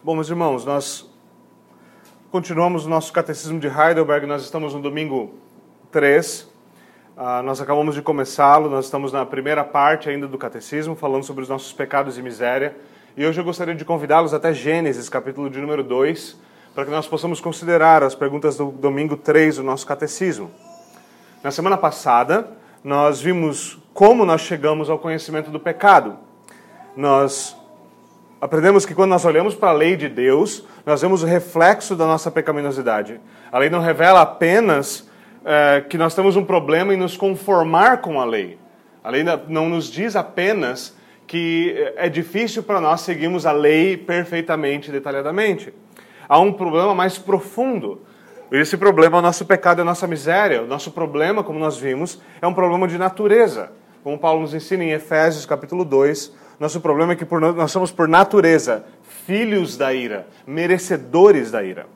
Bom, meus irmãos, nós continuamos o nosso catecismo de Heidelberg, nós estamos no domingo 3. Uh, ah, nós acabamos de começá-lo, nós estamos na primeira parte ainda do catecismo, falando sobre os nossos pecados e miséria. E hoje eu gostaria de convidá-los até Gênesis, capítulo de número 2, para que nós possamos considerar as perguntas do domingo 3 do nosso catecismo. Na semana passada, nós vimos como nós chegamos ao conhecimento do pecado. Nós aprendemos que quando nós olhamos para a lei de Deus, nós vemos o reflexo da nossa pecaminosidade. A lei não revela apenas é, que nós temos um problema em nos conformar com a lei. A lei não nos diz apenas que é difícil para nós seguirmos a lei perfeitamente, detalhadamente. Há um problema mais profundo. Esse problema é o nosso pecado, é a nossa miséria. O nosso problema, como nós vimos, é um problema de natureza. Como Paulo nos ensina em Efésios capítulo 2, nosso problema é que por, nós somos, por natureza, filhos da ira, merecedores da ira.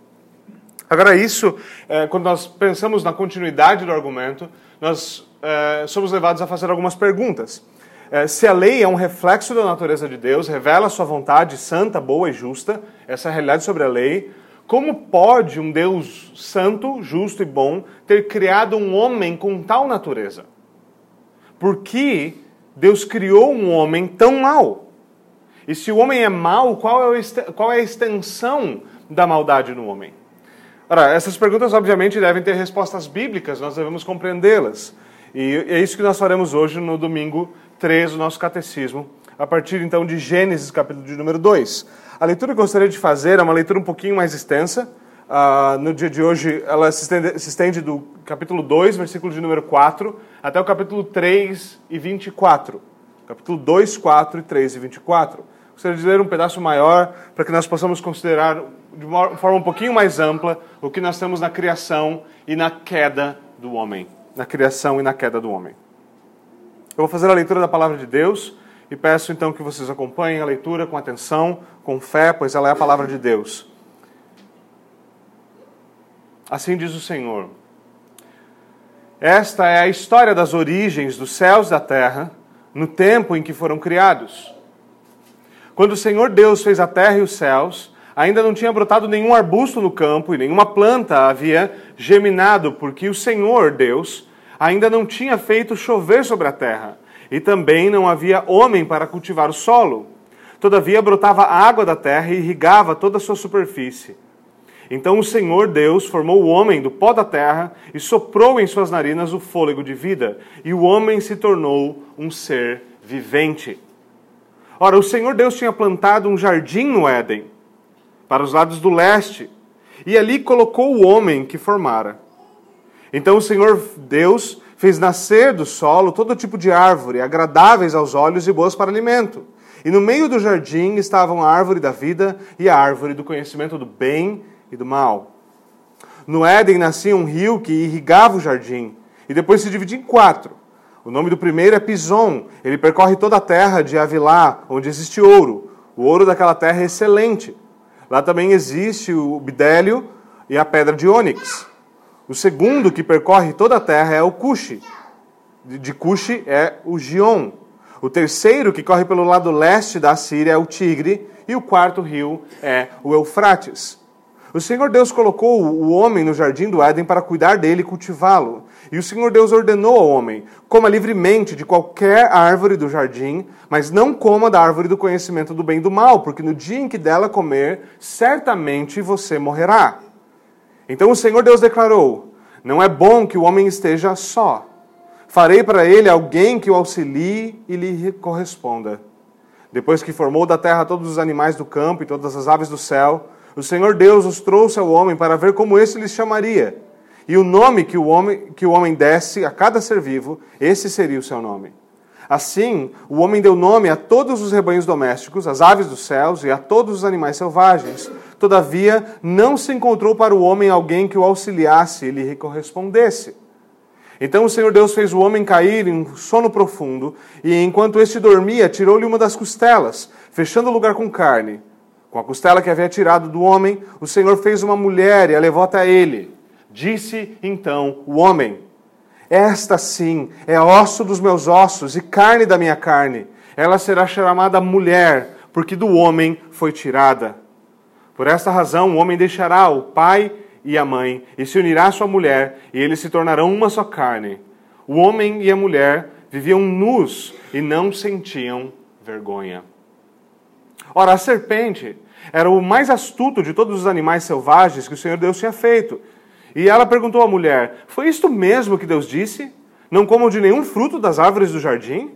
Agora, isso, é, quando nós pensamos na continuidade do argumento, nós é, somos levados a fazer algumas perguntas. É, se a lei é um reflexo da natureza de Deus, revela sua vontade santa, boa e justa, essa é a realidade sobre a lei, como pode um Deus santo, justo e bom ter criado um homem com tal natureza? Por que Deus criou um homem tão mau. E se o homem é mau, qual é, qual é a extensão da maldade no homem? Ora, essas perguntas obviamente devem ter respostas bíblicas, nós devemos compreendê-las. E é isso que nós faremos hoje no domingo 3 do nosso catecismo, a partir então de Gênesis, capítulo de número 2. A leitura que eu gostaria de fazer é uma leitura um pouquinho mais extensa. Uh, no dia de hoje, ela se estende, se estende do capítulo 2, versículo de número 4, até o capítulo 3 e 24. Capítulo 2, 4 e 3 e 24. Gostaria de ler um pedaço maior para que nós possamos considerar de uma forma um pouquinho mais ampla o que nós temos na criação e na queda do homem. Na criação e na queda do homem. Eu vou fazer a leitura da palavra de Deus e peço então que vocês acompanhem a leitura com atenção, com fé, pois ela é a palavra de Deus. Assim diz o Senhor. Esta é a história das origens dos céus da terra, no tempo em que foram criados. Quando o Senhor Deus fez a terra e os céus, ainda não tinha brotado nenhum arbusto no campo e nenhuma planta havia geminado, porque o Senhor Deus ainda não tinha feito chover sobre a terra, e também não havia homem para cultivar o solo. Todavia brotava água da terra e irrigava toda a sua superfície. Então o Senhor Deus formou o homem do pó da terra e soprou em suas narinas o fôlego de vida, e o homem se tornou um ser vivente. Ora, o Senhor Deus tinha plantado um jardim no Éden, para os lados do leste, e ali colocou o homem que formara. Então o Senhor Deus fez nascer do solo todo tipo de árvore, agradáveis aos olhos e boas para alimento. E no meio do jardim estavam a árvore da vida e a árvore do conhecimento do bem e do mal. No Éden nascia um rio que irrigava o jardim e depois se dividia em quatro. O nome do primeiro é Pison. Ele percorre toda a terra de Avilá, onde existe ouro. O ouro daquela terra é excelente. Lá também existe o bidélio e a pedra de ônix. O segundo que percorre toda a terra é o Cuxi. De Cuxi é o Gion. O terceiro que corre pelo lado leste da Síria é o Tigre. E o quarto rio é o Eufrates. O Senhor Deus colocou o homem no jardim do Éden para cuidar dele e cultivá-lo. E o Senhor Deus ordenou ao homem: coma livremente de qualquer árvore do jardim, mas não coma da árvore do conhecimento do bem e do mal, porque no dia em que dela comer, certamente você morrerá. Então o Senhor Deus declarou: Não é bom que o homem esteja só. Farei para ele alguém que o auxilie e lhe corresponda. Depois que formou da terra todos os animais do campo e todas as aves do céu, o Senhor Deus os trouxe ao homem para ver como esse lhes chamaria. E o nome que o homem, que o homem desse a cada ser vivo, esse seria o seu nome. Assim, o homem deu nome a todos os rebanhos domésticos, às aves dos céus e a todos os animais selvagens. Todavia, não se encontrou para o homem alguém que o auxiliasse e lhe correspondesse. Então o Senhor Deus fez o homem cair em um sono profundo, e enquanto este dormia, tirou-lhe uma das costelas, fechando o lugar com carne. Com a costela que havia tirado do homem, o Senhor fez uma mulher e a levou até ele. Disse então o homem: Esta sim é osso dos meus ossos e carne da minha carne. Ela será chamada mulher, porque do homem foi tirada. Por esta razão, o homem deixará o pai e a mãe e se unirá à sua mulher, e eles se tornarão uma só carne. O homem e a mulher viviam nus e não sentiam vergonha. Ora, a serpente era o mais astuto de todos os animais selvagens que o Senhor Deus tinha feito. E ela perguntou à mulher: Foi isto mesmo que Deus disse? Não comam de nenhum fruto das árvores do jardim?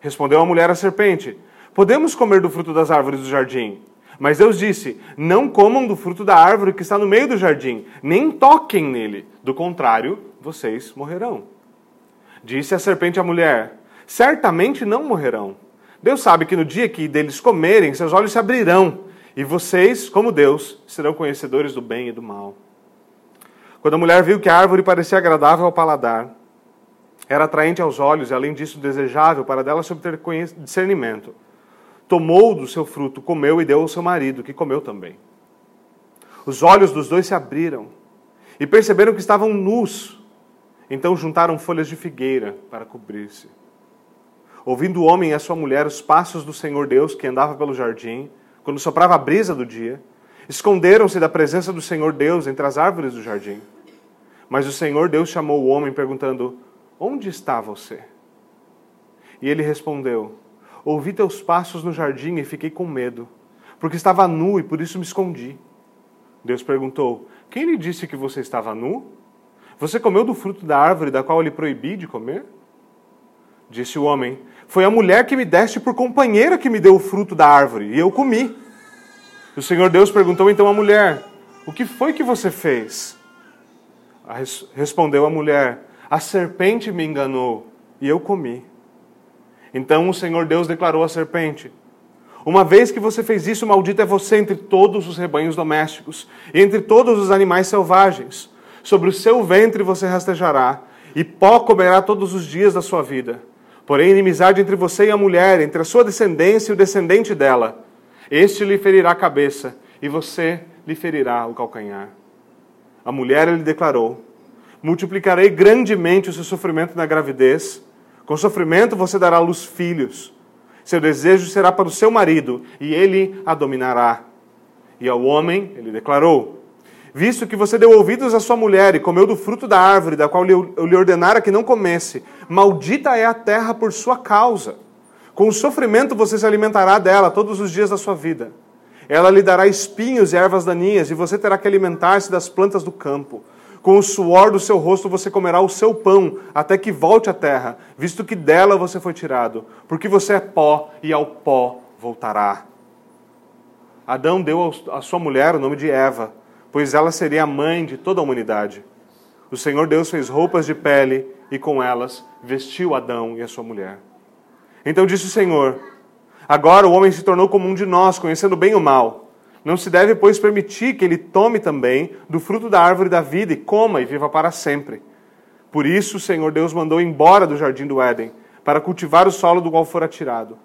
Respondeu a mulher à serpente: Podemos comer do fruto das árvores do jardim. Mas Deus disse: Não comam do fruto da árvore que está no meio do jardim, nem toquem nele. Do contrário, vocês morrerão. Disse a serpente à mulher: Certamente não morrerão. Deus sabe que no dia que deles comerem, seus olhos se abrirão, e vocês, como Deus, serão conhecedores do bem e do mal. Quando a mulher viu que a árvore parecia agradável ao paladar, era atraente aos olhos e, além disso, desejável para dela obter discernimento, tomou do seu fruto, comeu e deu ao seu marido, que comeu também. Os olhos dos dois se abriram e perceberam que estavam nus. Então juntaram folhas de figueira para cobrir-se. Ouvindo o homem e a sua mulher os passos do Senhor Deus que andava pelo jardim, quando soprava a brisa do dia, esconderam-se da presença do Senhor Deus entre as árvores do jardim. Mas o Senhor Deus chamou o homem, perguntando: Onde está você? E ele respondeu: Ouvi teus passos no jardim e fiquei com medo, porque estava nu e por isso me escondi. Deus perguntou: Quem lhe disse que você estava nu? Você comeu do fruto da árvore da qual eu lhe proibi de comer? Disse o homem: Foi a mulher que me deste por companheira que me deu o fruto da árvore, e eu comi. O Senhor Deus perguntou então à mulher: O que foi que você fez? Respondeu a mulher: A serpente me enganou, e eu comi. Então o Senhor Deus declarou à serpente: Uma vez que você fez isso, maldito é você entre todos os rebanhos domésticos e entre todos os animais selvagens. Sobre o seu ventre você rastejará, e pó comerá todos os dias da sua vida. Porém, inimizade entre você e a mulher, entre a sua descendência e o descendente dela. Este lhe ferirá a cabeça, e você lhe ferirá o calcanhar. A mulher lhe declarou: Multiplicarei grandemente o seu sofrimento na gravidez com sofrimento você dará luz filhos. Seu desejo será para o seu marido, e ele a dominará. E ao homem ele declarou: Visto que você deu ouvidos à sua mulher e comeu do fruto da árvore da qual eu lhe ordenara que não comesse, maldita é a terra por sua causa. Com o sofrimento você se alimentará dela todos os dias da sua vida. Ela lhe dará espinhos e ervas daninhas, e você terá que alimentar-se das plantas do campo. Com o suor do seu rosto você comerá o seu pão, até que volte à terra, visto que dela você foi tirado, porque você é pó e ao pó voltará. Adão deu à sua mulher o nome de Eva, pois ela seria a mãe de toda a humanidade. O Senhor Deus fez roupas de pele e com elas vestiu Adão e a sua mulher. Então disse o Senhor: Agora o homem se tornou como um de nós, conhecendo bem o mal. Não se deve, pois, permitir que ele tome também do fruto da árvore da vida e coma e viva para sempre. Por isso o Senhor Deus mandou embora do jardim do Éden, para cultivar o solo do qual fora tirado.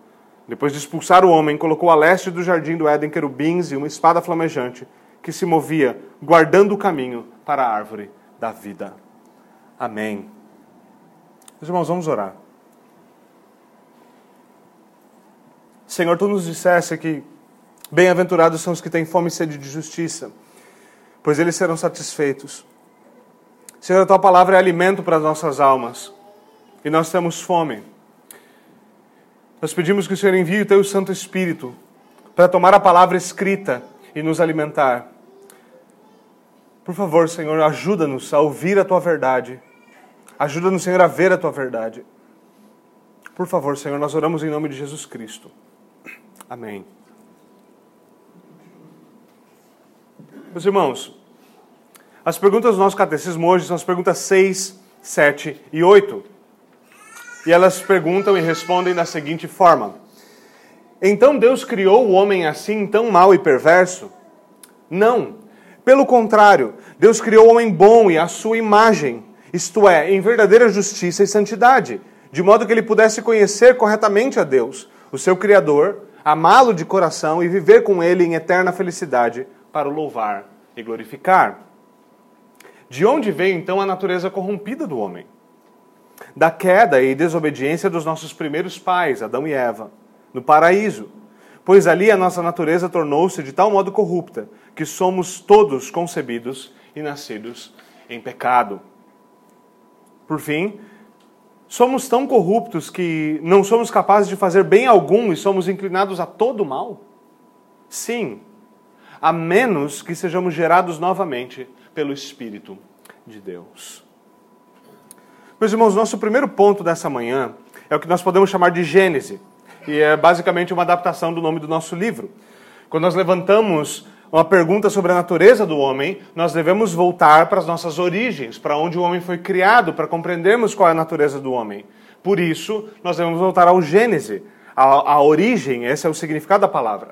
Depois de expulsar o homem, colocou a leste do jardim do Éden querubins e uma espada flamejante, que se movia, guardando o caminho para a árvore da vida. Amém. Meus irmãos, vamos orar. Senhor, tu nos disseste que Bem-aventurados são os que têm fome e sede de justiça, pois eles serão satisfeitos. Senhor, a tua palavra é alimento para as nossas almas e nós temos fome. Nós pedimos que o Senhor envie o teu Santo Espírito para tomar a palavra escrita e nos alimentar. Por favor, Senhor, ajuda-nos a ouvir a tua verdade. Ajuda-nos, Senhor, a ver a tua verdade. Por favor, Senhor, nós oramos em nome de Jesus Cristo. Amém. Meus irmãos, as perguntas do nosso catecismo hoje são as perguntas 6, 7 e 8. E elas perguntam e respondem da seguinte forma: Então Deus criou o homem assim tão mau e perverso? Não. Pelo contrário, Deus criou o homem bom e à sua imagem, isto é, em verdadeira justiça e santidade, de modo que ele pudesse conhecer corretamente a Deus, o seu Criador, amá-lo de coração e viver com ele em eterna felicidade para o louvar e glorificar. De onde veio então a natureza corrompida do homem? Da queda e desobediência dos nossos primeiros pais, Adão e Eva, no paraíso. Pois ali a nossa natureza tornou-se de tal modo corrupta que somos todos concebidos e nascidos em pecado. Por fim, somos tão corruptos que não somos capazes de fazer bem algum e somos inclinados a todo mal? Sim, a menos que sejamos gerados novamente pelo Espírito de Deus. Meus irmãos, nosso primeiro ponto dessa manhã é o que nós podemos chamar de Gênese, e é basicamente uma adaptação do nome do nosso livro. Quando nós levantamos uma pergunta sobre a natureza do homem, nós devemos voltar para as nossas origens, para onde o homem foi criado, para compreendermos qual é a natureza do homem. Por isso, nós devemos voltar ao Gênese, à, à origem, esse é o significado da palavra.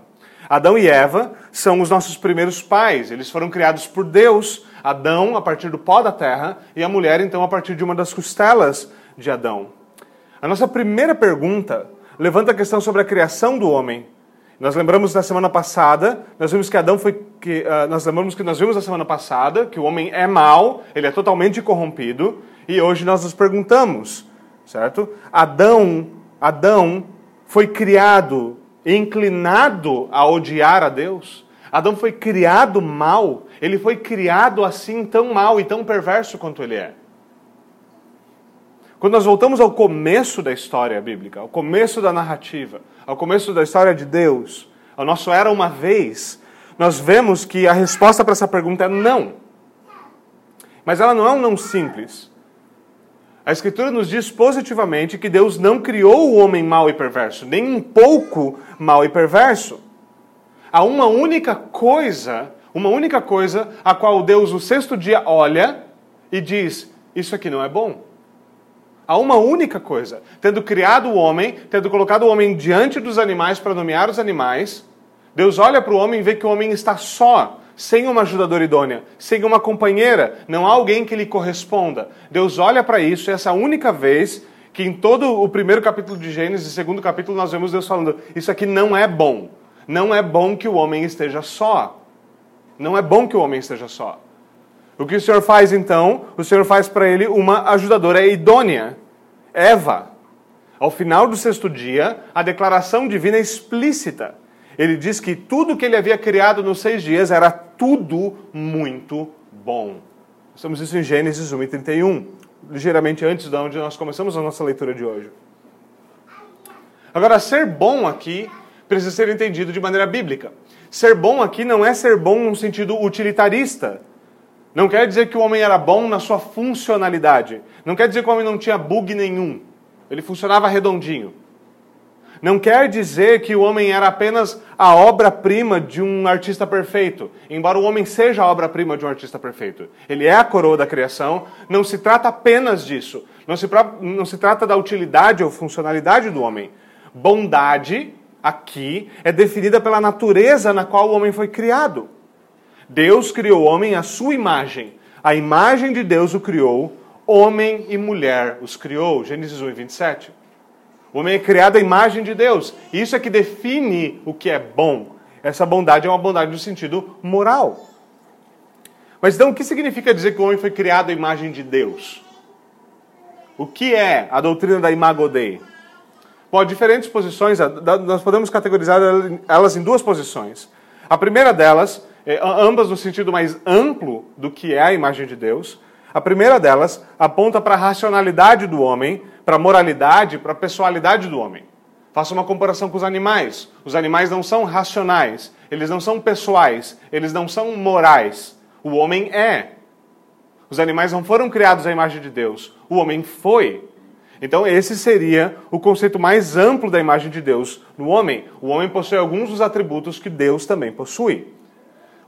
Adão e Eva são os nossos primeiros pais, eles foram criados por Deus, Adão a partir do pó da terra e a mulher então a partir de uma das costelas de Adão. A nossa primeira pergunta levanta a questão sobre a criação do homem. Nós lembramos da semana passada, nós vimos que Adão foi que uh, nós lembramos que nós vimos na semana passada que o homem é mau, ele é totalmente corrompido, e hoje nós nos perguntamos, certo? Adão, Adão foi criado inclinado a odiar a Deus? Adão foi criado mal, ele foi criado assim tão mal e tão perverso quanto ele é. Quando nós voltamos ao começo da história bíblica, ao começo da narrativa, ao começo da história de Deus, ao nosso era uma vez, nós vemos que a resposta para essa pergunta é não. Mas ela não é um não simples. A Escritura nos diz positivamente que Deus não criou o homem mau e perverso, nem um pouco mau e perverso. Há uma única coisa, uma única coisa a qual Deus no sexto dia olha e diz: Isso aqui não é bom. Há uma única coisa. Tendo criado o homem, tendo colocado o homem diante dos animais para nomear os animais, Deus olha para o homem e vê que o homem está só sem uma ajudadora idônea, sem uma companheira, não há alguém que lhe corresponda. Deus olha para isso e essa única vez que em todo o primeiro capítulo de Gênesis, segundo capítulo, nós vemos Deus falando: Isso aqui não é bom. Não é bom que o homem esteja só. Não é bom que o homem esteja só. O que o Senhor faz então? O Senhor faz para ele uma ajudadora idônea, Eva. Ao final do sexto dia, a declaração divina é explícita ele diz que tudo que ele havia criado nos seis dias era tudo muito bom. Estamos isso em Gênesis 1 e 31, ligeiramente antes de onde nós começamos a nossa leitura de hoje. Agora, ser bom aqui precisa ser entendido de maneira bíblica. Ser bom aqui não é ser bom num sentido utilitarista. Não quer dizer que o homem era bom na sua funcionalidade. Não quer dizer que o homem não tinha bug nenhum. Ele funcionava redondinho. Não quer dizer que o homem era apenas a obra-prima de um artista perfeito, embora o homem seja a obra-prima de um artista perfeito. Ele é a coroa da criação, não se trata apenas disso. Não se, não se trata da utilidade ou funcionalidade do homem. Bondade, aqui, é definida pela natureza na qual o homem foi criado. Deus criou o homem à sua imagem. A imagem de Deus o criou, homem e mulher os criou. Gênesis 1, 27. O homem é criado à imagem de Deus. Isso é que define o que é bom. Essa bondade é uma bondade no sentido moral. Mas então, o que significa dizer que o homem foi criado à imagem de Deus? O que é a doutrina da Imago Dei? Bom, diferentes posições, nós podemos categorizar elas em duas posições. A primeira delas, é, ambas no sentido mais amplo do que é a imagem de Deus. A primeira delas aponta para a racionalidade do homem, para a moralidade, para a pessoalidade do homem. Faça uma comparação com os animais. Os animais não são racionais, eles não são pessoais, eles não são morais. O homem é. Os animais não foram criados à imagem de Deus, o homem foi. Então, esse seria o conceito mais amplo da imagem de Deus no homem. O homem possui alguns dos atributos que Deus também possui.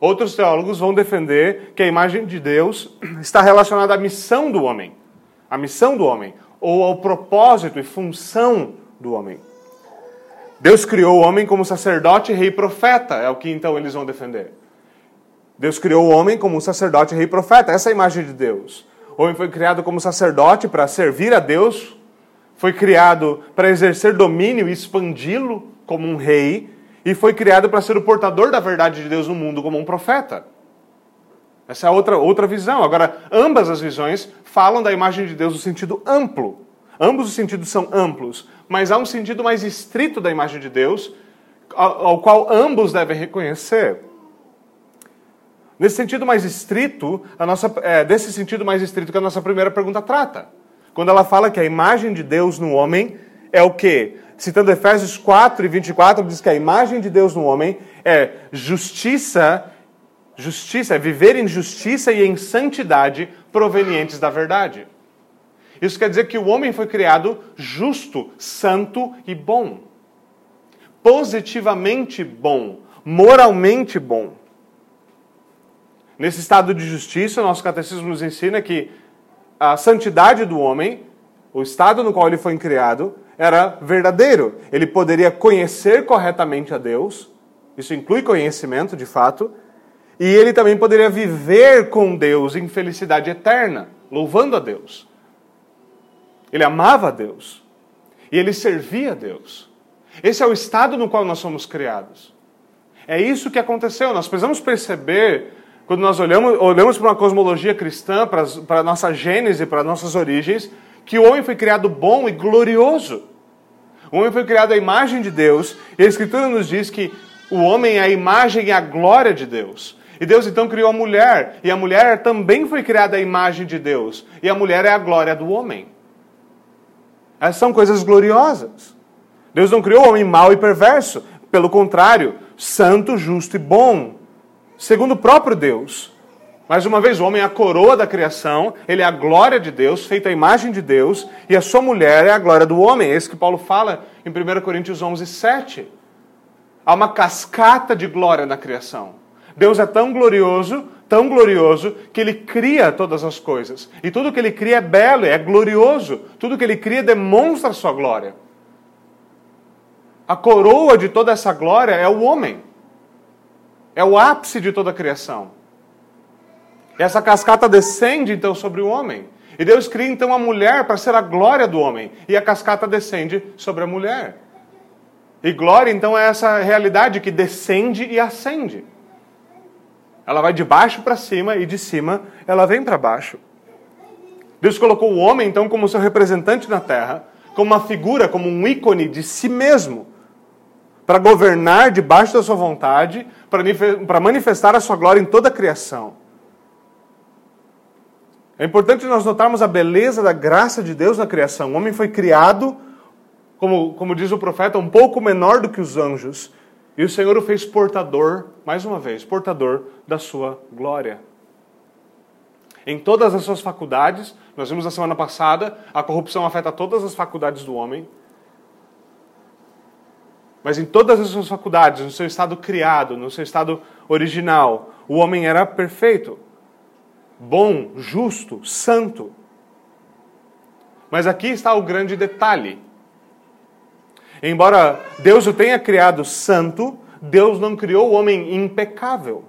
Outros teólogos vão defender que a imagem de Deus está relacionada à missão do homem. A missão do homem ou ao propósito e função do homem. Deus criou o homem como sacerdote, rei e profeta, é o que então eles vão defender. Deus criou o homem como sacerdote, rei e profeta, essa é a imagem de Deus. O homem foi criado como sacerdote para servir a Deus, foi criado para exercer domínio e expandi-lo como um rei, e foi criado para ser o portador da verdade de Deus no mundo como um profeta. Essa é outra, outra visão. Agora, ambas as visões falam da imagem de Deus no sentido amplo. Ambos os sentidos são amplos, mas há um sentido mais estrito da imagem de Deus, ao, ao qual ambos devem reconhecer. Nesse sentido mais estrito, a nossa, é, desse sentido mais estrito que a nossa primeira pergunta trata. Quando ela fala que a imagem de Deus no homem é o quê? Citando Efésios 4 e 24, diz que a imagem de Deus no homem é justiça, justiça, é viver em justiça e em santidade provenientes da verdade. Isso quer dizer que o homem foi criado justo, santo e bom. Positivamente bom, moralmente bom. Nesse estado de justiça, nosso catecismo nos ensina que a santidade do homem, o estado no qual ele foi criado, era verdadeiro. Ele poderia conhecer corretamente a Deus, isso inclui conhecimento de fato, e ele também poderia viver com Deus em felicidade eterna, louvando a Deus. Ele amava a Deus. E ele servia a Deus. Esse é o estado no qual nós somos criados. É isso que aconteceu. Nós precisamos perceber, quando nós olhamos, olhamos para uma cosmologia cristã, para, para a nossa gênese, para nossas origens, que o homem foi criado bom e glorioso. O homem foi criado à imagem de Deus, e a Escritura nos diz que o homem é a imagem e a glória de Deus. E Deus então criou a mulher, e a mulher também foi criada à imagem de Deus, e a mulher é a glória do homem. Essas são coisas gloriosas. Deus não criou o homem mau e perverso, pelo contrário, santo, justo e bom, segundo o próprio Deus. Mais uma vez, o homem é a coroa da criação, ele é a glória de Deus, feita a imagem de Deus, e a sua mulher é a glória do homem. É isso que Paulo fala em 1 Coríntios 11, 7. Há uma cascata de glória na criação. Deus é tão glorioso, tão glorioso, que ele cria todas as coisas. E tudo que ele cria é belo, é glorioso. Tudo que ele cria demonstra a sua glória. A coroa de toda essa glória é o homem. É o ápice de toda a criação. Essa cascata descende então sobre o homem. E Deus cria então a mulher para ser a glória do homem. E a cascata descende sobre a mulher. E glória então é essa realidade que descende e ascende. Ela vai de baixo para cima e de cima ela vem para baixo. Deus colocou o homem então como seu representante na terra, como uma figura, como um ícone de si mesmo, para governar debaixo da sua vontade, para manifestar a sua glória em toda a criação. É importante nós notarmos a beleza da graça de Deus na criação. O homem foi criado, como, como diz o profeta, um pouco menor do que os anjos. E o Senhor o fez portador, mais uma vez, portador da sua glória. Em todas as suas faculdades, nós vimos na semana passada, a corrupção afeta todas as faculdades do homem. Mas em todas as suas faculdades, no seu estado criado, no seu estado original, o homem era perfeito bom, justo, santo. Mas aqui está o grande detalhe. Embora Deus o tenha criado santo, Deus não criou o homem impecável.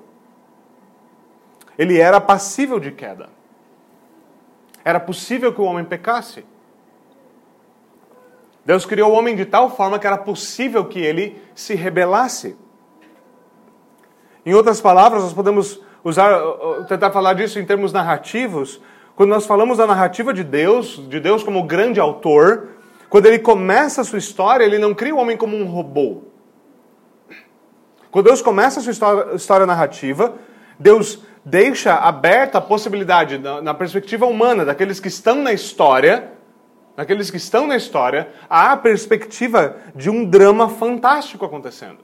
Ele era passível de queda. Era possível que o homem pecasse. Deus criou o homem de tal forma que era possível que ele se rebelasse. Em outras palavras, nós podemos usar, tentar falar disso em termos narrativos, quando nós falamos da narrativa de Deus, de Deus como grande autor, quando ele começa a sua história, ele não cria o homem como um robô. Quando Deus começa a sua história, história narrativa, Deus deixa aberta a possibilidade, na, na perspectiva humana, daqueles que estão na história, daqueles que estão na história, a perspectiva de um drama fantástico acontecendo.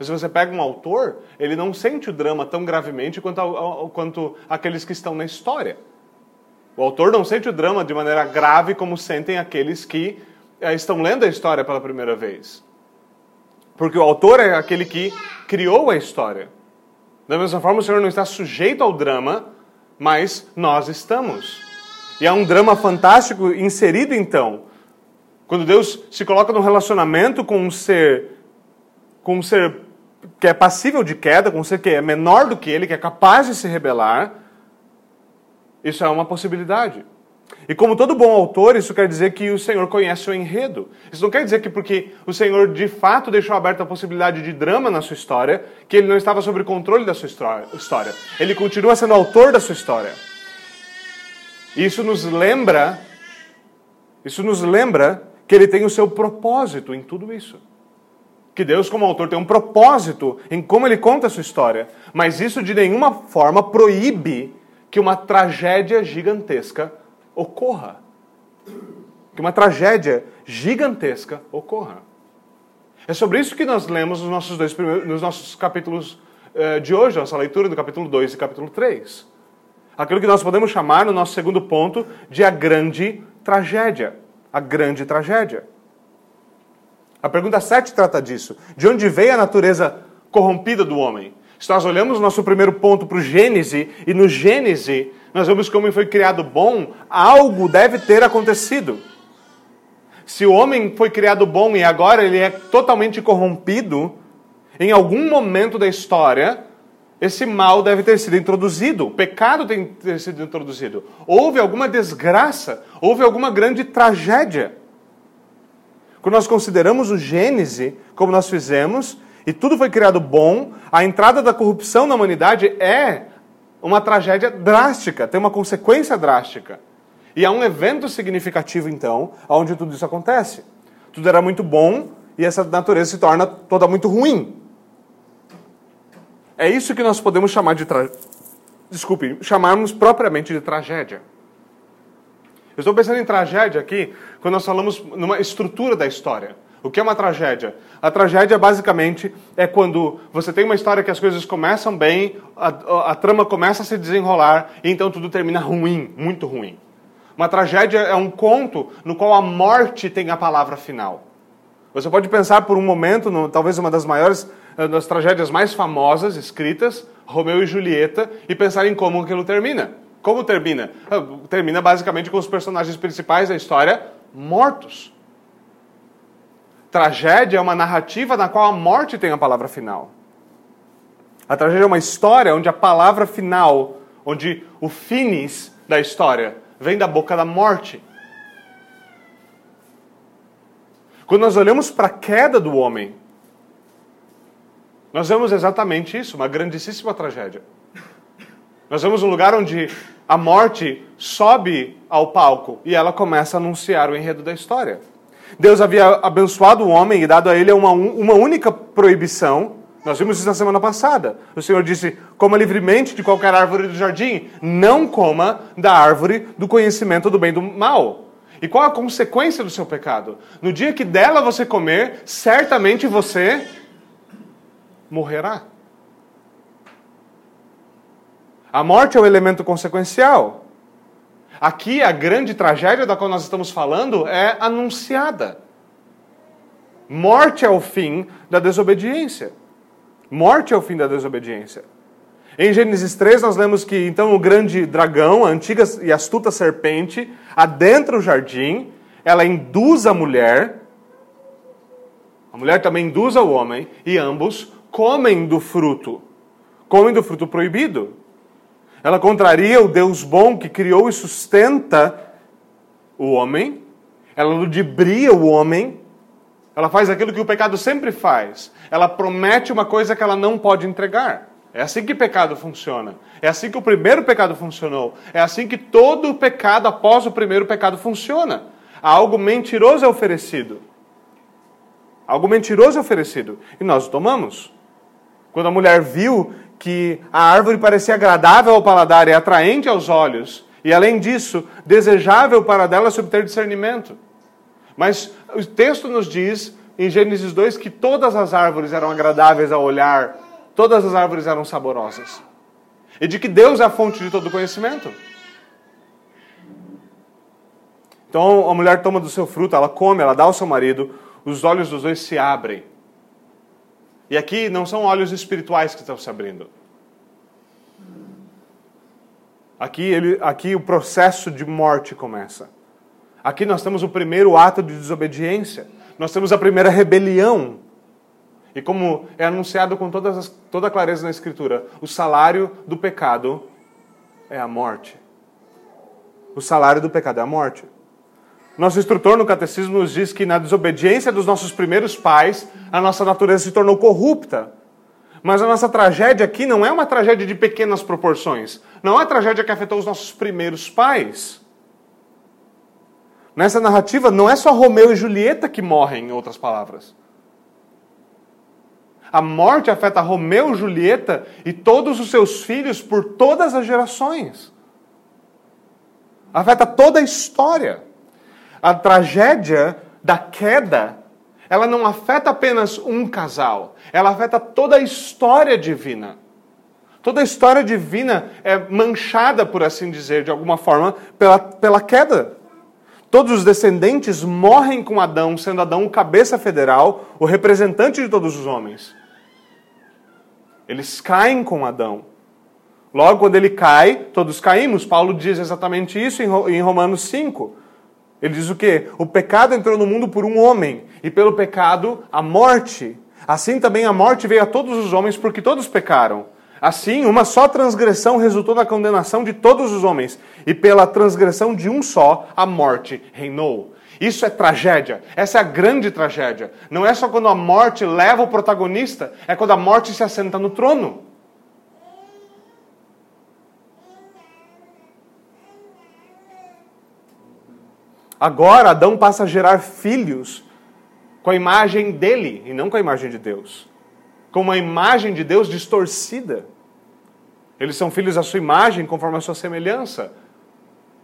Mas se você pega um autor, ele não sente o drama tão gravemente quanto, quanto aqueles que estão na história. O autor não sente o drama de maneira grave como sentem aqueles que eh, estão lendo a história pela primeira vez. Porque o autor é aquele que criou a história. Da mesma forma, o Senhor não está sujeito ao drama, mas nós estamos. E há um drama fantástico inserido então. Quando Deus se coloca num relacionamento com um ser com um ser que é passível de queda, com ser que é menor do que ele, que é capaz de se rebelar, isso é uma possibilidade. E como todo bom autor, isso quer dizer que o Senhor conhece o enredo. Isso não quer dizer que porque o Senhor de fato deixou aberta a possibilidade de drama na sua história, que ele não estava sob controle da sua história. Ele continua sendo autor da sua história. Isso nos lembra, isso nos lembra que ele tem o seu propósito em tudo isso Que Deus, como autor, tem um propósito em como ele conta a sua história. Mas isso de nenhuma forma proíbe que uma tragédia gigantesca ocorra. Que uma tragédia gigantesca ocorra. É sobre isso que nós lemos nos nossos, dois nos nossos capítulos uh, de hoje, nossa leitura do capítulo 2 e capítulo 3. Aquilo que nós podemos chamar, no nosso segundo ponto, de a grande tragédia. A grande tragédia. A pergunta 7 trata disso. De onde veio a natureza corrompida do homem? Se nós olhamos o nosso primeiro ponto para o Gênesis, e no Gênesis nós vemos que o homem foi criado bom, algo deve ter acontecido. Se o homem foi criado bom e agora ele é totalmente corrompido, em algum momento da história, esse mal deve ter sido introduzido, o pecado tem ter sido introduzido. Houve alguma desgraça, houve alguma grande tragédia. Quando nós consideramos o Gênese, como nós fizemos, e tudo foi criado bom, a entrada da corrupção na humanidade é uma tragédia drástica, tem uma consequência drástica. E há um evento significativo, então, onde tudo isso acontece. Tudo era muito bom e essa natureza se torna toda muito ruim. É isso que nós podemos chamar de tra... desculpe, chamarmos propriamente de tragédia. Eu estou pensando em tragédia aqui quando nós falamos numa estrutura da história. O que é uma tragédia? A tragédia, basicamente, é quando você tem uma história que as coisas começam bem, a, a, a, trama começa a se desenrolar, e então tudo termina ruim, muito ruim. Uma tragédia é um conto no qual a morte tem a palavra final. Você pode pensar por um momento, no, talvez uma das maiores, eh, das tragédias mais famosas escritas, Romeu e Julieta, e pensar em como aquilo termina. Como termina? Ah, termina basicamente com os personagens principais da história mortos. Tragédia é uma narrativa na qual a morte tem a palavra final. A tragédia é uma história onde a palavra final, onde o finis da história vem da boca da morte. Quando nós olhamos para a queda do homem, nós vemos exatamente isso, uma grandíssima tragédia. Nós vemos um lugar onde a morte sobe ao palco e ela começa a anunciar o enredo da história. Deus havia abençoado o homem e dado a ele uma, uma única proibição. Nós vimos isso na semana passada. O Senhor disse: coma livremente de qualquer árvore do jardim, não coma da árvore do conhecimento do bem e do mal. E qual a consequência do seu pecado? No dia que dela você comer, certamente você morrerá. A morte é o elemento consequencial. Aqui a grande tragédia da qual nós estamos falando é anunciada. Morte é o fim da desobediência. Morte é o fim da desobediência. Em Gênesis 3, nós lemos que então o grande dragão, a antiga e astuta serpente, adentra o jardim, ela induz a mulher, a mulher também induz o homem, e ambos comem do fruto. Comem do fruto proibido. Ela contraria o Deus bom que criou e sustenta o homem. Ela ludibria o homem. Ela faz aquilo que o pecado sempre faz. Ela promete uma coisa que ela não pode entregar. É assim que pecado funciona. É assim que o primeiro pecado funcionou. É assim que todo o pecado após o primeiro pecado funciona. Algo mentiroso é oferecido. Algo mentiroso é oferecido. E nós o tomamos. Quando a mulher viu que a árvore parecia agradável ao paladar e atraente aos olhos, e além disso, desejável para dela se obter discernimento. Mas o texto nos diz, em Gênesis 2, que todas as árvores eram agradáveis ao olhar, todas as árvores eram saborosas. E de que Deus é a fonte de todo conhecimento. Então a mulher toma do seu fruto, ela come, ela dá ao seu marido, os olhos dos dois se abrem. E aqui não são olhos espirituais que estão se abrindo. Aqui, ele, aqui o processo de morte começa. Aqui nós temos o primeiro ato de desobediência. Nós temos a primeira rebelião. E como é anunciado com todas as, toda a clareza na Escritura, o salário do pecado é a morte. O salário do pecado é a morte. Nosso instrutor no catecismo nos diz que na desobediência dos nossos primeiros pais, a nossa natureza se tornou corrupta. Mas a nossa tragédia aqui não é uma tragédia de pequenas proporções. Não é uma tragédia que afetou os nossos primeiros pais. Nessa narrativa, não é só Romeu e Julieta que morrem, em outras palavras. A morte afeta Romeu, Julieta e todos os seus filhos por todas as gerações. Afeta toda a história. A tragédia da queda, ela não afeta apenas um casal, ela afeta toda a história divina. Toda a história divina é manchada, por assim dizer, de alguma forma, pela, pela queda. Todos os descendentes morrem com Adão, sendo Adão o cabeça federal, o representante de todos os homens. Eles caem com Adão. Logo, quando ele cai, todos caímos. Paulo diz exatamente isso em Romanos 5. Ele diz o quê? O pecado entrou no mundo por um homem, e pelo pecado a morte. Assim também a morte veio a todos os homens, porque todos pecaram. Assim, uma só transgressão resultou na condenação de todos os homens, e pela transgressão de um só, a morte reinou. Isso é tragédia. Essa é a grande tragédia. Não é só quando a morte leva o protagonista, é quando a morte se assenta no trono. Agora Adão passa a gerar filhos com a imagem dele e não com a imagem de Deus com uma imagem de Deus distorcida. Eles são filhos à sua imagem, conforme a sua semelhança.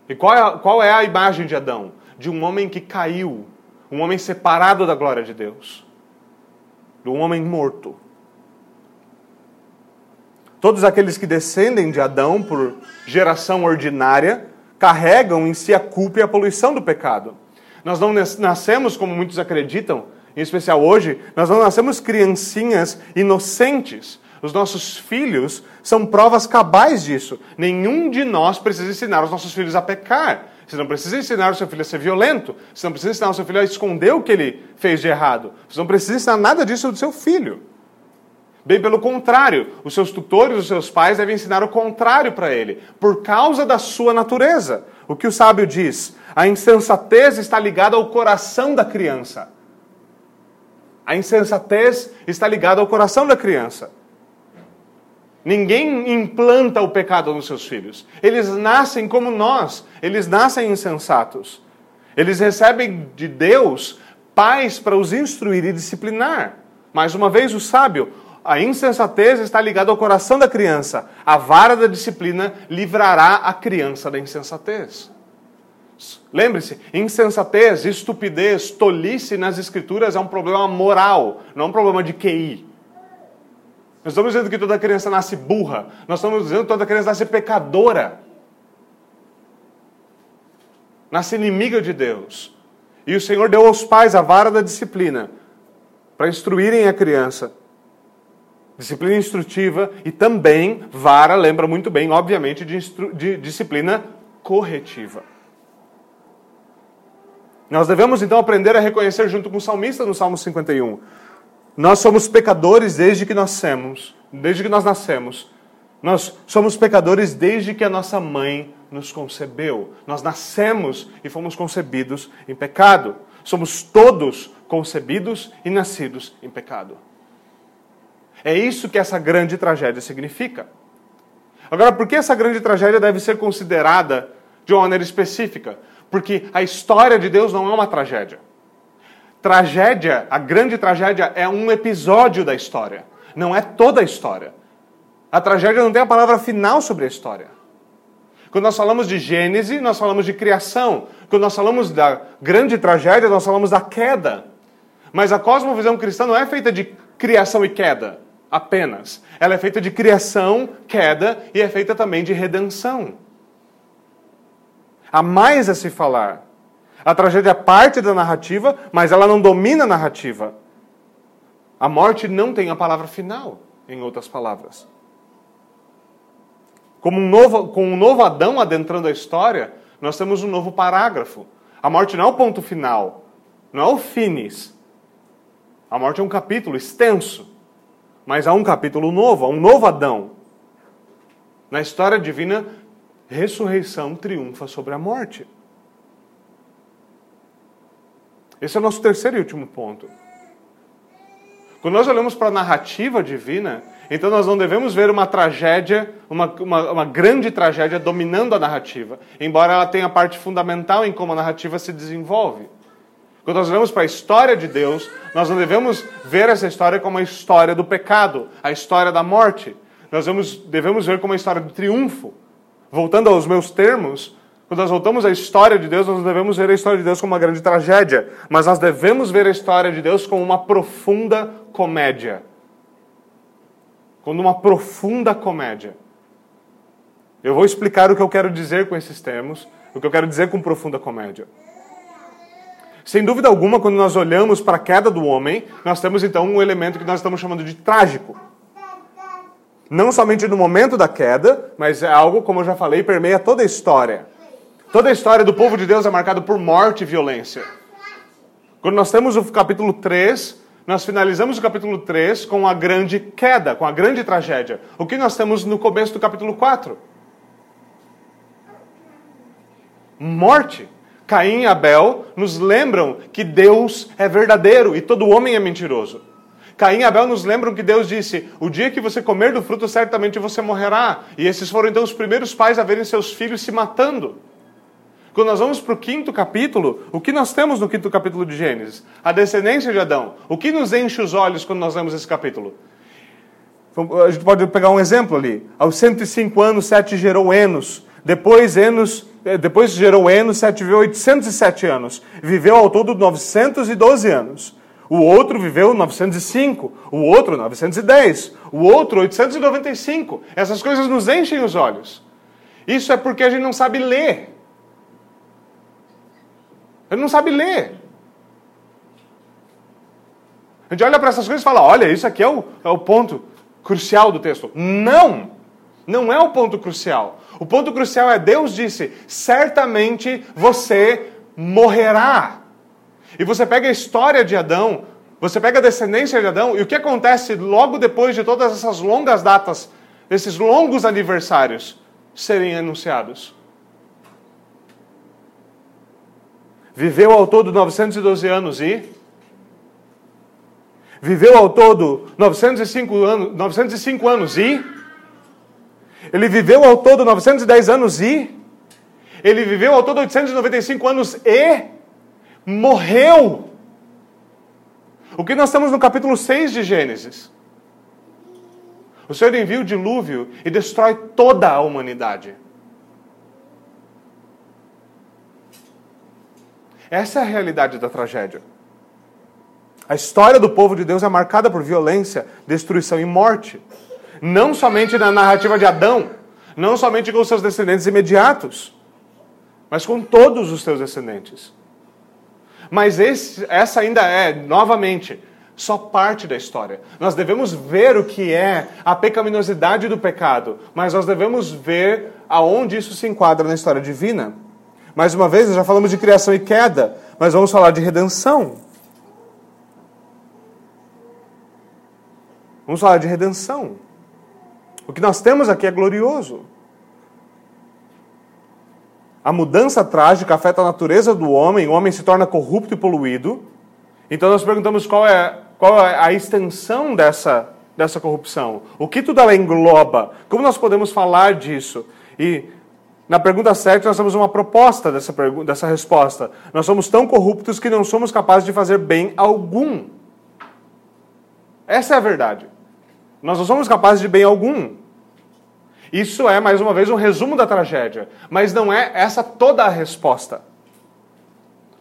E qual é, a, qual é a imagem de Adão? De um homem que caiu, um homem separado da glória de Deus, de um homem morto. Todos aqueles que descendem de Adão por geração ordinária carregam em si a culpa e a poluição do pecado. Nós não nascemos, como muitos acreditam, em especial hoje, nós não nascemos criancinhas inocentes. Os nossos filhos são provas cabais disso. Nenhum de nós precisa ensinar os nossos filhos a pecar. Você não precisa ensinar o seu filho a ser violento. Você não precisa ensinar o seu filho a esconder o que ele fez de errado. Você não precisa ensinar nada disso do seu filho. Bem pelo contrário, os seus tutores, os seus pais devem ensinar o contrário para ele, por causa da sua natureza. O que o sábio diz? A insensatez está ligada ao coração da criança. A insensatez está ligada ao coração da criança. Ninguém implanta o pecado nos seus filhos. Eles nascem como nós, eles nascem insensatos. Eles recebem de Deus pais para os instruir e disciplinar. Mais uma vez, o sábio, a insensatez está ligada ao coração da criança. A vara da disciplina livrará a criança da insensatez. Lembre-se, insensatez, estupidez, tolice nas escrituras é um problema moral, não é um problema de QI. Nós estamos dizendo que toda criança nasce burra, nós estamos dizendo que toda criança nasce pecadora. Nasce inimiga de Deus. E o Senhor deu aos pais a vara da disciplina para instruírem a criança. Disciplina instrutiva e também vara, lembra muito bem, obviamente, de, de disciplina corretiva. Nós devemos então aprender a reconhecer, junto com o salmista no Salmo 51, nós somos pecadores desde que nascemos, desde que nós nascemos. Nós somos pecadores desde que a nossa mãe nos concebeu. Nós nascemos e fomos concebidos em pecado. Somos todos concebidos e nascidos em pecado. É isso que essa grande tragédia significa. Agora, por que essa grande tragédia deve ser considerada de uma maneira específica? Porque a história de Deus não é uma tragédia. Tragédia, a grande tragédia, é um episódio da história, não é toda a história. A tragédia não tem a palavra final sobre a história. Quando nós falamos de Gênese, nós falamos de criação. Quando nós falamos da grande tragédia, nós falamos da queda. Mas a cosmovisão cristã não é feita de criação e queda apenas. Ela é feita de criação, queda e é feita também de redenção. Há mais a se falar. A tragédia é parte da narrativa, mas ela não domina a narrativa. A morte não tem a palavra final, em outras palavras. Como um novo, com um novo Adão adentrando a história, nós temos um novo parágrafo. A morte não é o ponto final, não é o finis. A morte é um capítulo extenso, mas há um capítulo novo, há um novo Adão. Na história divina, ressurreição triunfa sobre a morte. Esse é o nosso terceiro e último ponto. Quando nós olhamos para a narrativa divina, então nós não devemos ver uma tragédia, uma, uma, uma, grande tragédia dominando a narrativa, embora ela tenha parte fundamental em como a narrativa se desenvolve. Quando nós olhamos para a história de Deus, nós não devemos ver essa história como a história do pecado, a história da morte. Nós devemos, devemos ver como a história do triunfo. Voltando aos meus termos, quando nós voltamos à história de Deus, nós devemos ver a história de Deus como uma grande tragédia, mas nós devemos ver a história de Deus como uma profunda comédia. Como uma profunda comédia. Eu vou explicar o que eu quero dizer com esses termos, o que eu quero dizer com profunda comédia. Sem dúvida alguma, quando nós olhamos para a queda do homem, nós temos então um elemento que nós estamos chamando de trágico. Não somente no momento da queda, mas é algo, como eu já falei, permeia toda a história. Toda a história do povo de Deus é marcada por morte e violência. Quando nós temos o capítulo 3, nós finalizamos o capítulo 3 com a grande queda, com a grande tragédia. O que nós temos no começo do capítulo 4? Morte. Caim e Abel nos lembram que Deus é verdadeiro e todo homem é mentiroso. Caim e Abel nos lembram que Deus disse: O dia que você comer do fruto, certamente você morrerá. E esses foram então os primeiros pais a verem seus filhos se matando. Quando nós vamos para o quinto capítulo, o que nós temos no quinto capítulo de Gênesis? A descendência de Adão. O que nos enche os olhos quando nós lemos esse capítulo? A gente pode pegar um exemplo ali. Aos 105 anos, Sete gerou Enos. Depois Enos depois gerou Enos, viveu 807 anos. Viveu ao todo 912 anos. O outro viveu 905, o outro 910, o outro 895. Essas coisas nos enchem os olhos. Isso é porque a gente não sabe ler. A gente não sabe ler. A gente olha para essas coisas e fala: olha, isso aqui é o, é o ponto crucial do texto. Não! Não é o ponto crucial. O ponto crucial é: Deus disse, certamente você morrerá. E você pega a história de Adão, você pega a descendência de Adão, e o que acontece logo depois de todas essas longas datas, esses longos aniversários serem anunciados? Viveu ao todo 912 anos e. Viveu ao todo 905 anos, 905 anos e ele viveu ao todo 910 anos e. Ele viveu ao todo 895 anos e. Morreu. O que nós temos no capítulo 6 de Gênesis? O Senhor envia o dilúvio e destrói toda a humanidade. Essa é a realidade da tragédia. A história do povo de Deus é marcada por violência, destruição e morte não somente na narrativa de Adão, não somente com seus descendentes imediatos, mas com todos os seus descendentes. Mas esse, essa ainda é, novamente, só parte da história. Nós devemos ver o que é a pecaminosidade do pecado, mas nós devemos ver aonde isso se enquadra na história divina. Mais uma vez, já falamos de criação e queda, mas vamos falar de redenção. Vamos falar de redenção. O que nós temos aqui é glorioso. A mudança trágica afeta a natureza do homem, o homem se torna corrupto e poluído. Então nós perguntamos qual é, qual é a extensão dessa, dessa corrupção. O que tudo ela engloba? Como nós podemos falar disso? E na pergunta 7 nós temos uma proposta dessa, dessa resposta. Nós somos tão corruptos que não somos capazes de fazer bem algum. Essa é a verdade. Nós não somos capazes de bem algum. Isso é, mais uma vez, um resumo da tragédia. Mas não é essa toda a resposta.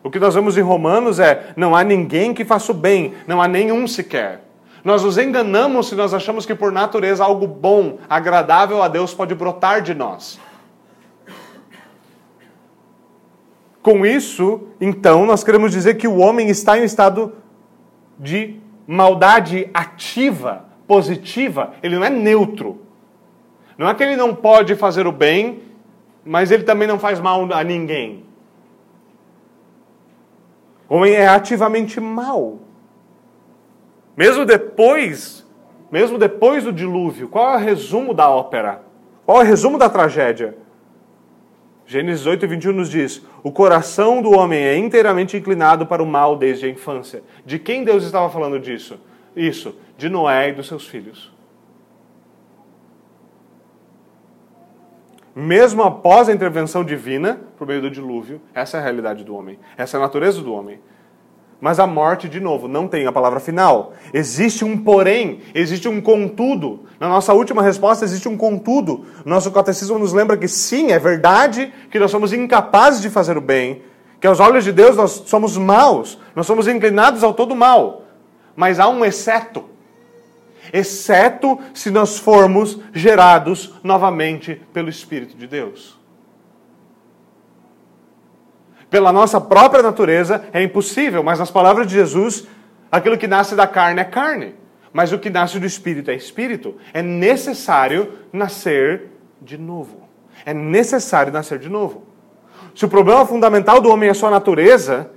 O que nós vemos em Romanos é: não há ninguém que faça o bem, não há nenhum sequer. Nós nos enganamos se nós achamos que por natureza algo bom, agradável a Deus pode brotar de nós. Com isso, então, nós queremos dizer que o homem está em um estado de maldade ativa positiva, ele não é neutro. Não é que ele não pode fazer o bem, mas ele também não faz mal a ninguém. O homem é ativamente mal. Mesmo depois, mesmo depois do dilúvio, qual é o resumo da ópera? Qual é o resumo da tragédia? Gênesis 8, 21 nos diz: O coração do homem é inteiramente inclinado para o mal desde a infância. De quem Deus estava falando disso? Isso, de Noé e dos seus filhos. Mesmo após a intervenção divina, por meio do dilúvio, essa é a realidade do homem, essa é a natureza do homem. Mas a morte, de novo, não tem a palavra final. Existe um porém, existe um contudo. Na nossa última resposta, existe um contudo. Nosso catecismo nos lembra que sim, é verdade que nós somos incapazes de fazer o bem, que aos olhos de Deus nós somos maus, nós somos inclinados ao todo mal. Mas há um exceto. Exceto se nós formos gerados novamente pelo Espírito de Deus. Pela nossa própria natureza é impossível, mas nas palavras de Jesus, aquilo que nasce da carne é carne, mas o que nasce do espírito é espírito. É necessário nascer de novo. É necessário nascer de novo. Se o problema fundamental do homem é sua natureza,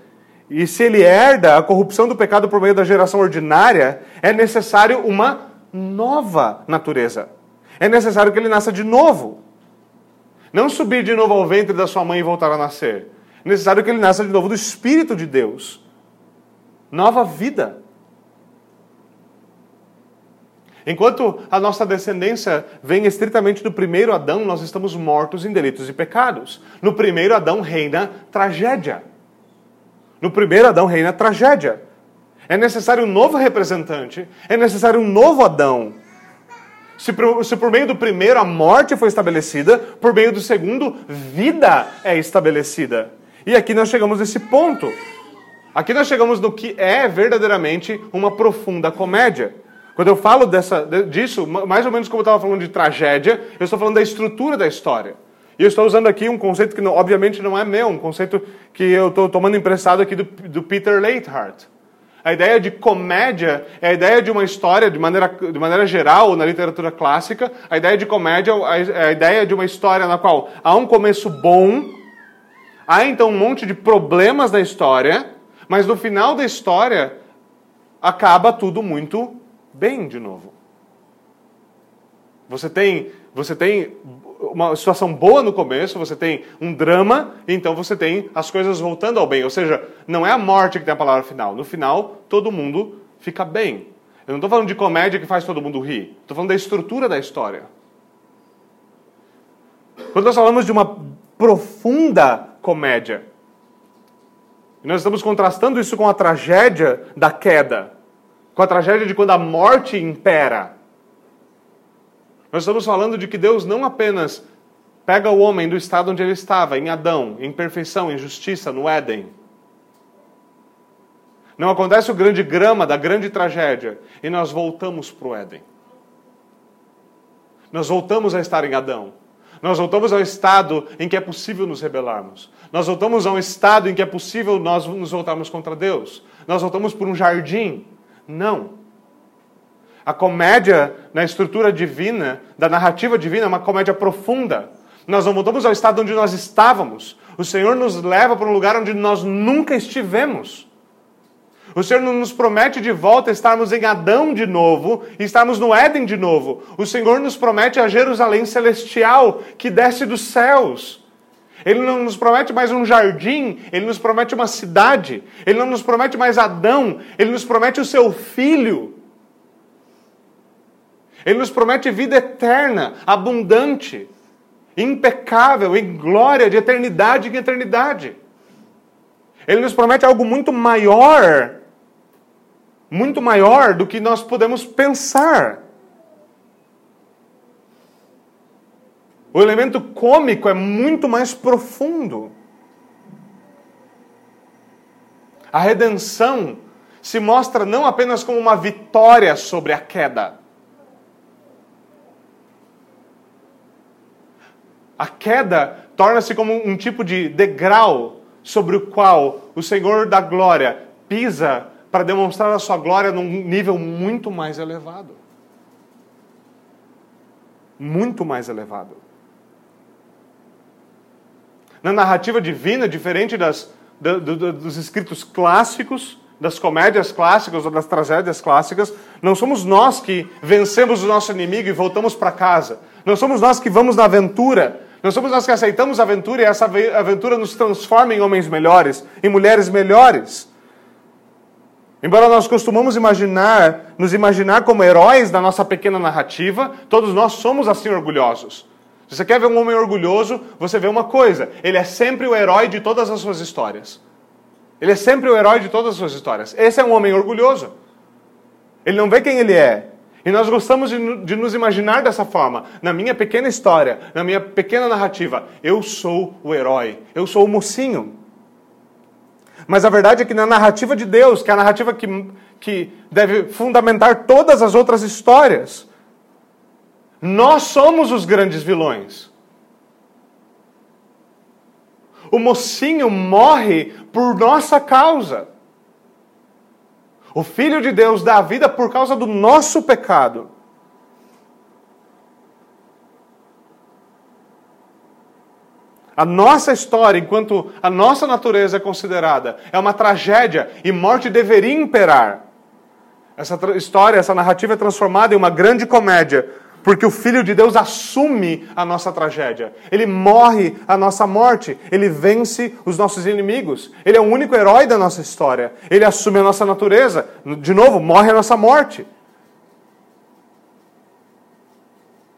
e se ele herda a corrupção do pecado por meio da geração ordinária, é necessário uma nova natureza. É necessário que ele nasça de novo. Não subir de novo ao ventre da sua mãe e voltar a nascer necessário que ele nasça de novo do Espírito de Deus. Nova vida. Enquanto a nossa descendência vem estritamente do primeiro Adão, nós estamos mortos em delitos e pecados. No primeiro Adão reina tragédia. No primeiro Adão reina tragédia. É necessário um novo representante, é necessário um novo Adão. Se por, se por meio do primeiro a morte foi estabelecida, por meio do segundo, vida é estabelecida. E aqui nós chegamos nesse ponto. Aqui nós chegamos no que é verdadeiramente uma profunda comédia. Quando eu falo dessa, disso, mais ou menos como eu estava falando de tragédia, eu estou falando da estrutura da história. E eu estou usando aqui um conceito que, obviamente, não é meu, um conceito que eu estou tomando emprestado aqui do, do Peter Leithart. A ideia de comédia é a ideia de uma história, de maneira, de maneira geral, na literatura clássica, a ideia de comédia é a ideia de uma história na qual há um começo bom, Há então um monte de problemas na história, mas no final da história acaba tudo muito bem de novo. Você tem, você tem uma situação boa no começo, você tem um drama, então você tem as coisas voltando ao bem. Ou seja, não é a morte que tem a palavra final. No final, todo mundo fica bem. Eu não estou falando de comédia que faz todo mundo rir. Estou falando da estrutura da história. Quando nós falamos de uma profunda comédia. Nós estamos contrastando isso com a tragédia da queda, com a tragédia de quando a morte impera. Nós estamos falando de que Deus não apenas pega o homem do estado onde ele estava, em Adão, em perfeição, em justiça, no Éden. Não acontece o grande grama da grande tragédia e nós voltamos para o Éden. Nós voltamos a estar em Adão. Nós voltamos ao estado em que é possível nos rebelarmos. Nós voltamos a um estado em que é possível nós nos voltarmos contra Deus. Nós voltamos por um jardim. Não. A comédia na estrutura divina, da narrativa divina, é uma comédia profunda. Nós não voltamos ao estado onde nós estávamos. O Senhor nos leva para um lugar onde nós nunca estivemos. O Senhor nos promete de volta estarmos em Adão de novo e estarmos no Éden de novo. O Senhor nos promete a Jerusalém celestial que desce dos céus. Ele não nos promete mais um jardim, ele nos promete uma cidade. Ele não nos promete mais Adão, ele nos promete o seu filho. Ele nos promete vida eterna, abundante, impecável, em glória, de eternidade em eternidade. Ele nos promete algo muito maior, muito maior do que nós podemos pensar. O elemento cômico é muito mais profundo. A redenção se mostra não apenas como uma vitória sobre a queda. A queda torna-se como um tipo de degrau sobre o qual o Senhor da glória pisa para demonstrar a sua glória num nível muito mais elevado. Muito mais elevado. Na narrativa divina, diferente das, do, do, dos escritos clássicos, das comédias clássicas ou das tragédias clássicas, não somos nós que vencemos o nosso inimigo e voltamos para casa. Não somos nós que vamos na aventura não somos nós que aceitamos a aventura e essa aventura nos transforma em homens melhores, em mulheres melhores. Embora nós costumamos imaginar, nos imaginar como heróis da nossa pequena narrativa, todos nós somos assim orgulhosos. Se você quer ver um homem orgulhoso, você vê uma coisa: ele é sempre o herói de todas as suas histórias. Ele é sempre o herói de todas as suas histórias. Esse é um homem orgulhoso. Ele não vê quem ele é. E nós gostamos de, de, nos imaginar dessa forma. Na minha pequena história, na minha pequena narrativa, eu sou o herói, eu sou o mocinho. Mas a verdade é que na narrativa de Deus, que é a narrativa que, que deve fundamentar todas as outras histórias, nós somos os grandes vilões. O mocinho morre por nossa causa. O Filho de Deus dá a vida por causa do nosso pecado. A nossa história, enquanto a nossa natureza é considerada, é uma tragédia e morte deveria imperar. Essa história, essa narrativa é transformada em uma grande comédia porque o Filho de Deus assume a nossa tragédia. Ele morre a nossa morte. Ele vence os nossos inimigos. Ele é o único herói da nossa história. Ele assume a nossa natureza. De novo, morre a nossa morte.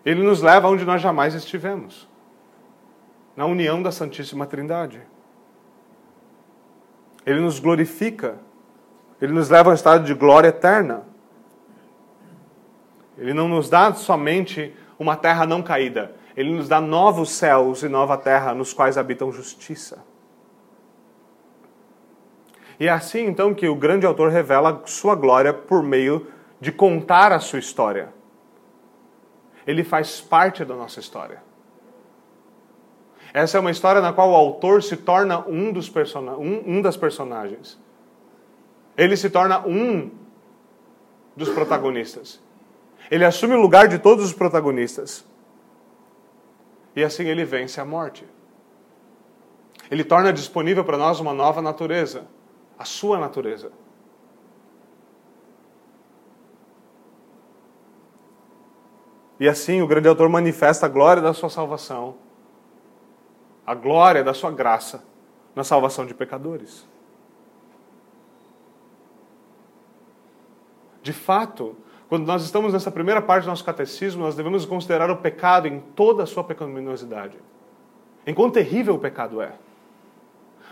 Ele nos leva onde nós jamais estivemos na união da Santíssima Trindade. Ele nos glorifica. Ele nos leva a um estado de glória eterna. Ele não nos dá somente uma terra não caída, ele nos dá novos céus e nova terra nos quais habitam justiça. E é assim então que o grande autor revela sua glória por meio de contar a sua história. Ele faz parte da nossa história. Essa é uma história na qual o autor se torna um, dos person... um, um das personagens. Ele se torna um dos protagonistas. Ele assume o lugar de todos os protagonistas. E assim ele vence a morte. Ele torna disponível para nós uma nova natureza, a sua natureza. E assim o grande autor manifesta a glória da sua salvação, a glória da sua graça na salvação de pecadores. De fato, quando nós estamos nessa primeira parte do nosso catecismo, nós devemos considerar o pecado em toda a sua pecaminosidade. Em quão terrível o pecado é.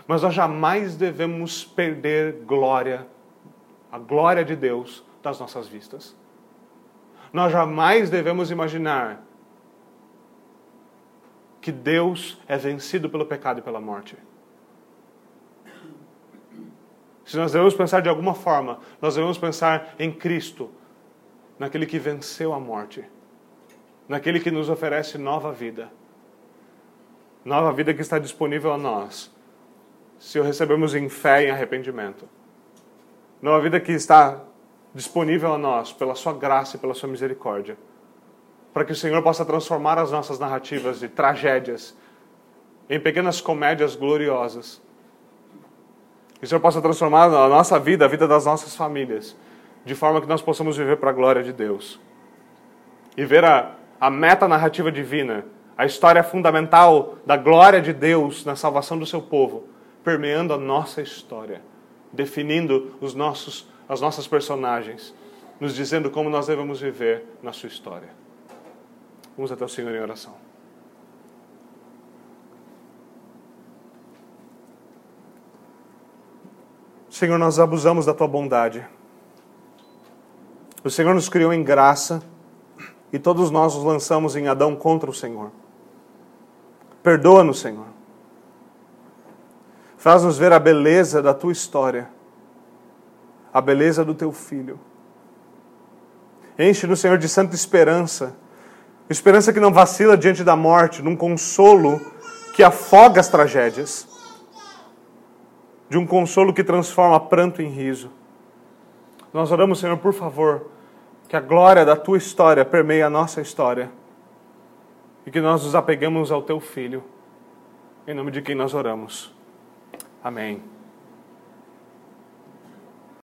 Mas nós jamais devemos perder glória, a glória de Deus das nossas vistas. Nós jamais devemos imaginar que Deus é vencido pelo pecado e pela morte. Se nós devemos pensar de alguma forma, nós devemos pensar em Cristo, naquele que venceu a morte, naquele que nos oferece nova vida. Nova vida que está disponível a nós, se o recebemos em fé e arrependimento. Nova vida que está disponível a nós pela sua graça e pela sua misericórdia. Para que o Senhor possa transformar as nossas narrativas de tragédias em pequenas comédias gloriosas. Que o Senhor possa transformar a nossa vida, a vida das nossas famílias, de forma que nós possamos viver para a glória de Deus. E ver a, a meta narrativa divina, a história fundamental da glória de Deus na salvação do seu povo, permeando a nossa história, definindo os nossos, as nossas personagens, nos dizendo como nós devemos viver na sua história. Vamos até o Senhor em oração. Senhor, nós abusamos da tua bondade. O Senhor nos criou em graça e todos nós nos lançamos em Adão contra o Senhor. Perdoa-nos, Senhor. Faz-nos ver a beleza da tua história, a beleza do teu filho. Enche-nos, Senhor, de santa esperança, esperança que não vacila diante da morte, num consolo que afoga as tragédias, de um consolo que transforma pranto em riso. Nós oramos, Senhor, por favor, que a glória da tua história permeie a nossa história e que nós nos apeguemos ao teu filho, em nome de quem nós oramos. Amém.